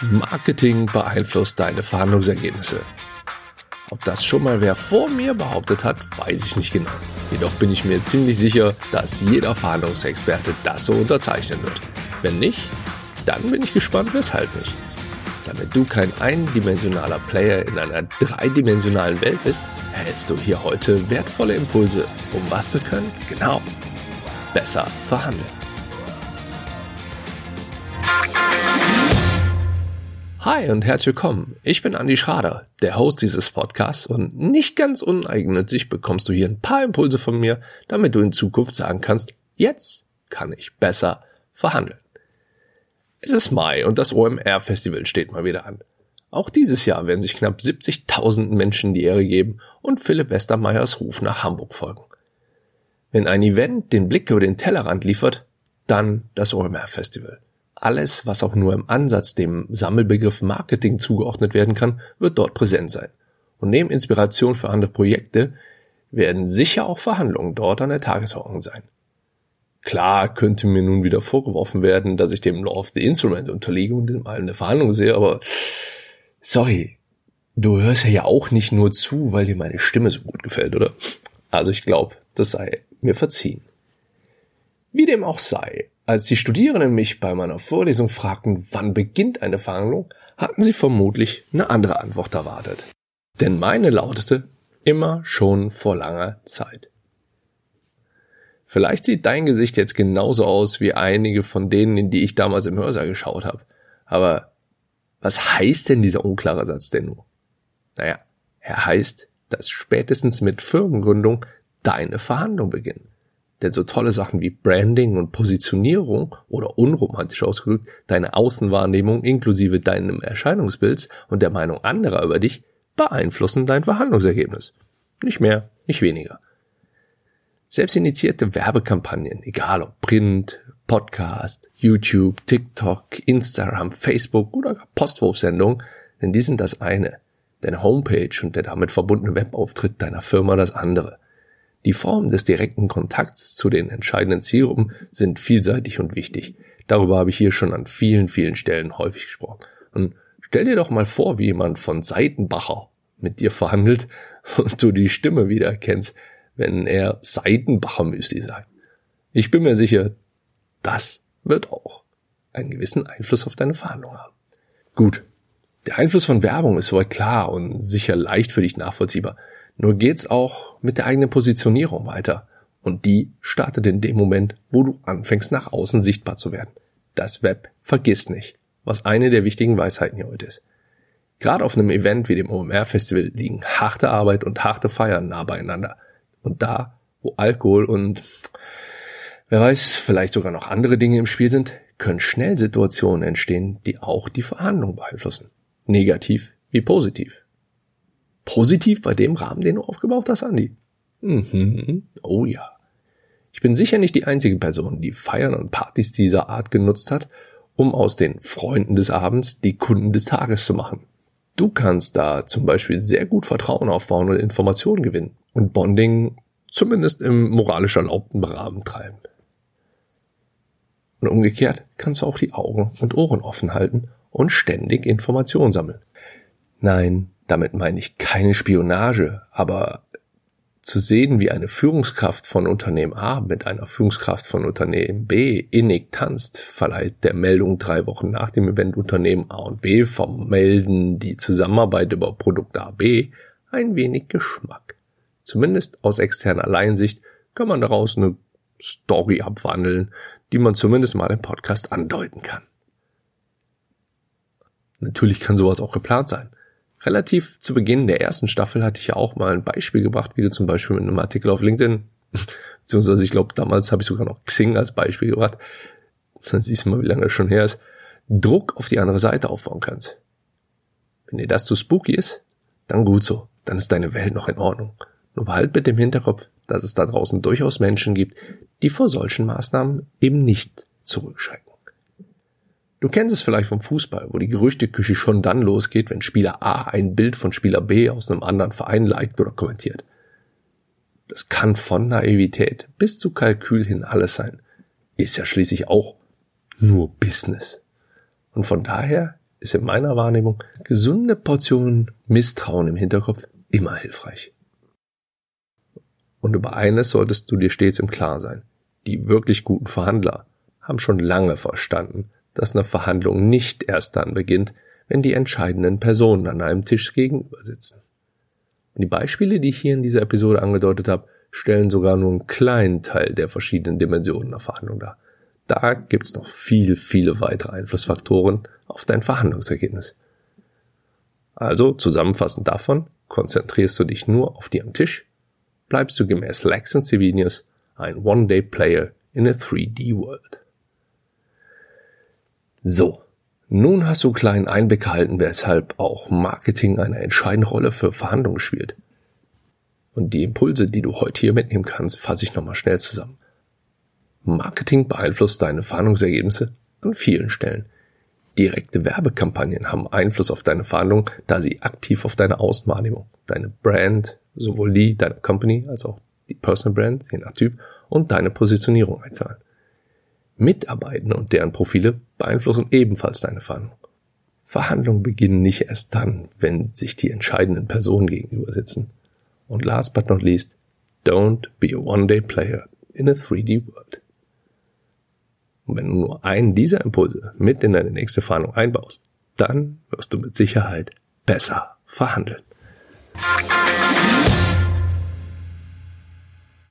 Marketing beeinflusst deine Verhandlungsergebnisse. Ob das schon mal wer vor mir behauptet hat, weiß ich nicht genau. Jedoch bin ich mir ziemlich sicher, dass jeder Verhandlungsexperte das so unterzeichnen wird. Wenn nicht, dann bin ich gespannt, weshalb nicht. Damit du kein eindimensionaler Player in einer dreidimensionalen Welt bist, erhältst du hier heute wertvolle Impulse, um was zu können? Genau, besser verhandeln. Hi und herzlich willkommen. Ich bin Andi Schrader, der Host dieses Podcasts und nicht ganz uneigennützig bekommst du hier ein paar Impulse von mir, damit du in Zukunft sagen kannst, jetzt kann ich besser verhandeln. Es ist Mai und das OMR Festival steht mal wieder an. Auch dieses Jahr werden sich knapp 70.000 Menschen die Ehre geben und Philipp Westermeyers Ruf nach Hamburg folgen. Wenn ein Event den Blick über den Tellerrand liefert, dann das OMR Festival. Alles, was auch nur im Ansatz dem Sammelbegriff Marketing zugeordnet werden kann, wird dort präsent sein. Und neben Inspiration für andere Projekte werden sicher auch Verhandlungen dort an der Tagesordnung sein. Klar könnte mir nun wieder vorgeworfen werden, dass ich dem Law of the Instrument unterliege und allem eine Verhandlung sehe, aber sorry, du hörst ja auch nicht nur zu, weil dir meine Stimme so gut gefällt, oder? Also ich glaube, das sei mir verziehen. Wie dem auch sei, als die Studierenden mich bei meiner Vorlesung fragten, wann beginnt eine Verhandlung, hatten sie vermutlich eine andere Antwort erwartet. Denn meine lautete immer schon vor langer Zeit. Vielleicht sieht dein Gesicht jetzt genauso aus wie einige von denen, in die ich damals im Hörsaal geschaut habe. Aber was heißt denn dieser unklare Satz denn nur? Naja, er heißt, dass spätestens mit Firmengründung deine Verhandlung beginnen. Denn so tolle Sachen wie Branding und Positionierung oder unromantisch ausgedrückt deine Außenwahrnehmung inklusive deinem Erscheinungsbilds und der Meinung anderer über dich beeinflussen dein Verhandlungsergebnis. Nicht mehr, nicht weniger. Selbst initiierte Werbekampagnen, egal ob Print, Podcast, YouTube, TikTok, Instagram, Facebook oder Postwurfsendungen, denn die sind das eine. Deine Homepage und der damit verbundene Webauftritt deiner Firma das andere. Die Formen des direkten Kontakts zu den entscheidenden Zielgruppen sind vielseitig und wichtig. Darüber habe ich hier schon an vielen, vielen Stellen häufig gesprochen. Und stell dir doch mal vor, wie jemand von Seitenbacher mit dir verhandelt und du die Stimme wieder erkennst, wenn er Seitenbacher Müsli sagt. Ich bin mir sicher, das wird auch einen gewissen Einfluss auf deine Verhandlung haben. Gut. Der Einfluss von Werbung ist soweit klar und sicher leicht für dich nachvollziehbar. Nur geht's auch mit der eigenen Positionierung weiter. Und die startet in dem Moment, wo du anfängst, nach außen sichtbar zu werden. Das Web vergisst nicht, was eine der wichtigen Weisheiten hier heute ist. Gerade auf einem Event wie dem OMR Festival liegen harte Arbeit und harte Feiern nah beieinander. Und da, wo Alkohol und wer weiß, vielleicht sogar noch andere Dinge im Spiel sind, können schnell Situationen entstehen, die auch die Verhandlung beeinflussen. Negativ wie positiv positiv bei dem Rahmen, den du aufgebaut hast, Andi? Mhm. Oh ja. Ich bin sicher nicht die einzige Person, die Feiern und Partys dieser Art genutzt hat, um aus den Freunden des Abends die Kunden des Tages zu machen. Du kannst da zum Beispiel sehr gut Vertrauen aufbauen und Informationen gewinnen und Bonding zumindest im moralisch erlaubten Rahmen treiben. Und umgekehrt kannst du auch die Augen und Ohren offen halten und ständig Informationen sammeln. Nein, damit meine ich keine Spionage, aber zu sehen, wie eine Führungskraft von Unternehmen A mit einer Führungskraft von Unternehmen B innig tanzt, verleiht der Meldung drei Wochen nach dem Event Unternehmen A und B vom Melden die Zusammenarbeit über Produkt A B ein wenig Geschmack. Zumindest aus externer Alleinsicht kann man daraus eine Story abwandeln, die man zumindest mal im Podcast andeuten kann. Natürlich kann sowas auch geplant sein. Relativ zu Beginn der ersten Staffel hatte ich ja auch mal ein Beispiel gebracht, wie du zum Beispiel mit einem Artikel auf LinkedIn, beziehungsweise ich glaube, damals habe ich sogar noch Xing als Beispiel gebracht, dann siehst du mal, wie lange das schon her ist, Druck auf die andere Seite aufbauen kannst. Wenn dir das zu spooky ist, dann gut so, dann ist deine Welt noch in Ordnung. Nur behalt bitte im Hinterkopf, dass es da draußen durchaus Menschen gibt, die vor solchen Maßnahmen eben nicht zurückschrecken. Du kennst es vielleicht vom Fußball, wo die Gerüchteküche schon dann losgeht, wenn Spieler A ein Bild von Spieler B aus einem anderen Verein liked oder kommentiert. Das kann von Naivität bis zu Kalkül hin alles sein. Ist ja schließlich auch nur Business. Und von daher ist in meiner Wahrnehmung gesunde Portionen Misstrauen im Hinterkopf immer hilfreich. Und über eines solltest du dir stets im Klaren sein. Die wirklich guten Verhandler haben schon lange verstanden, dass eine Verhandlung nicht erst dann beginnt, wenn die entscheidenden Personen an einem Tisch gegenüber sitzen. Die Beispiele, die ich hier in dieser Episode angedeutet habe, stellen sogar nur einen kleinen Teil der verschiedenen Dimensionen der Verhandlung dar. Da gibt's noch viel, viele weitere Einflussfaktoren auf dein Verhandlungsergebnis. Also zusammenfassend davon, konzentrierst du dich nur auf die am Tisch, bleibst du gemäß Lex und Sivinius ein One-Day-Player in a 3D-World. So, nun hast du kleinen Einblick gehalten, weshalb auch Marketing eine entscheidende Rolle für Verhandlungen spielt. Und die Impulse, die du heute hier mitnehmen kannst, fasse ich nochmal schnell zusammen. Marketing beeinflusst deine Verhandlungsergebnisse an vielen Stellen. Direkte Werbekampagnen haben Einfluss auf deine Verhandlungen, da sie aktiv auf deine Außenwahrnehmung, deine Brand, sowohl die deiner Company als auch die Personal Brand, je nach Typ, und deine Positionierung einzahlen. Mitarbeitende und deren Profile beeinflussen ebenfalls deine Verhandlung. Verhandlungen beginnen nicht erst dann, wenn sich die entscheidenden Personen gegenüber sitzen. Und last but not least, don't be a one-day player in a 3D world. Und wenn du nur einen dieser Impulse mit in deine nächste Verhandlung einbaust, dann wirst du mit Sicherheit besser verhandeln.